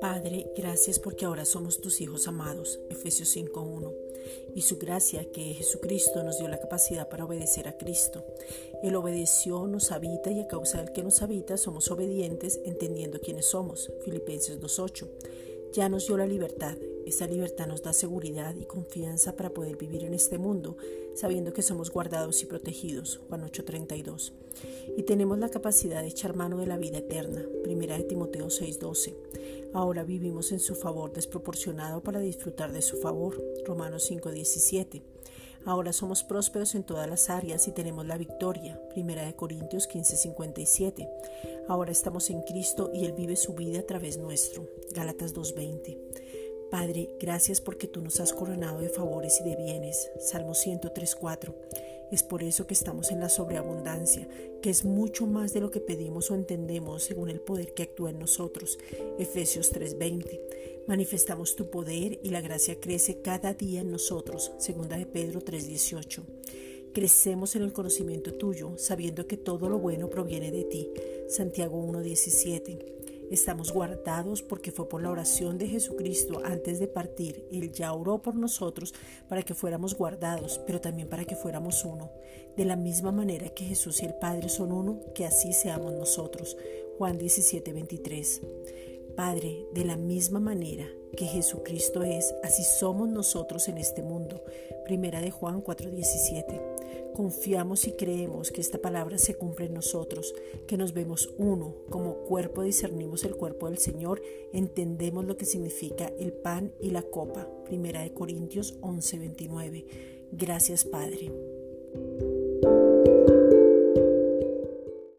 Padre, gracias porque ahora somos tus hijos amados. Efesios 5.1. Y su gracia, que Jesucristo nos dio la capacidad para obedecer a Cristo. Él obedeció, nos habita y a causa del que nos habita somos obedientes entendiendo quiénes somos. Filipenses 2.8. Ya nos dio la libertad. Esa libertad nos da seguridad y confianza para poder vivir en este mundo, sabiendo que somos guardados y protegidos. Juan 8:32. Y tenemos la capacidad de echar mano de la vida eterna. Primera de Timoteo 6:12. Ahora vivimos en su favor desproporcionado para disfrutar de su favor. Romanos 5:17. Ahora somos prósperos en todas las áreas y tenemos la victoria. Primera de Corintios 15:57. Ahora estamos en Cristo y Él vive su vida a través nuestro. Gálatas 2:20. Padre, gracias porque tú nos has coronado de favores y de bienes. Salmo 103:4. Es por eso que estamos en la sobreabundancia, que es mucho más de lo que pedimos o entendemos según el poder que actúa en nosotros. Efesios 3:20. Manifestamos tu poder y la gracia crece cada día en nosotros. Segunda de Pedro 3:18. Crecemos en el conocimiento tuyo, sabiendo que todo lo bueno proviene de ti. Santiago 1:17. Estamos guardados porque fue por la oración de Jesucristo antes de partir. Él ya oró por nosotros para que fuéramos guardados, pero también para que fuéramos uno. De la misma manera que Jesús y el Padre son uno, que así seamos nosotros. Juan 17:23. Padre, de la misma manera que Jesucristo es, así somos nosotros en este mundo. Primera de Juan 4:17. Confiamos y creemos que esta palabra se cumple en nosotros, que nos vemos uno, como cuerpo discernimos el cuerpo del Señor, entendemos lo que significa el pan y la copa. Primera de Corintios 11:29. Gracias Padre.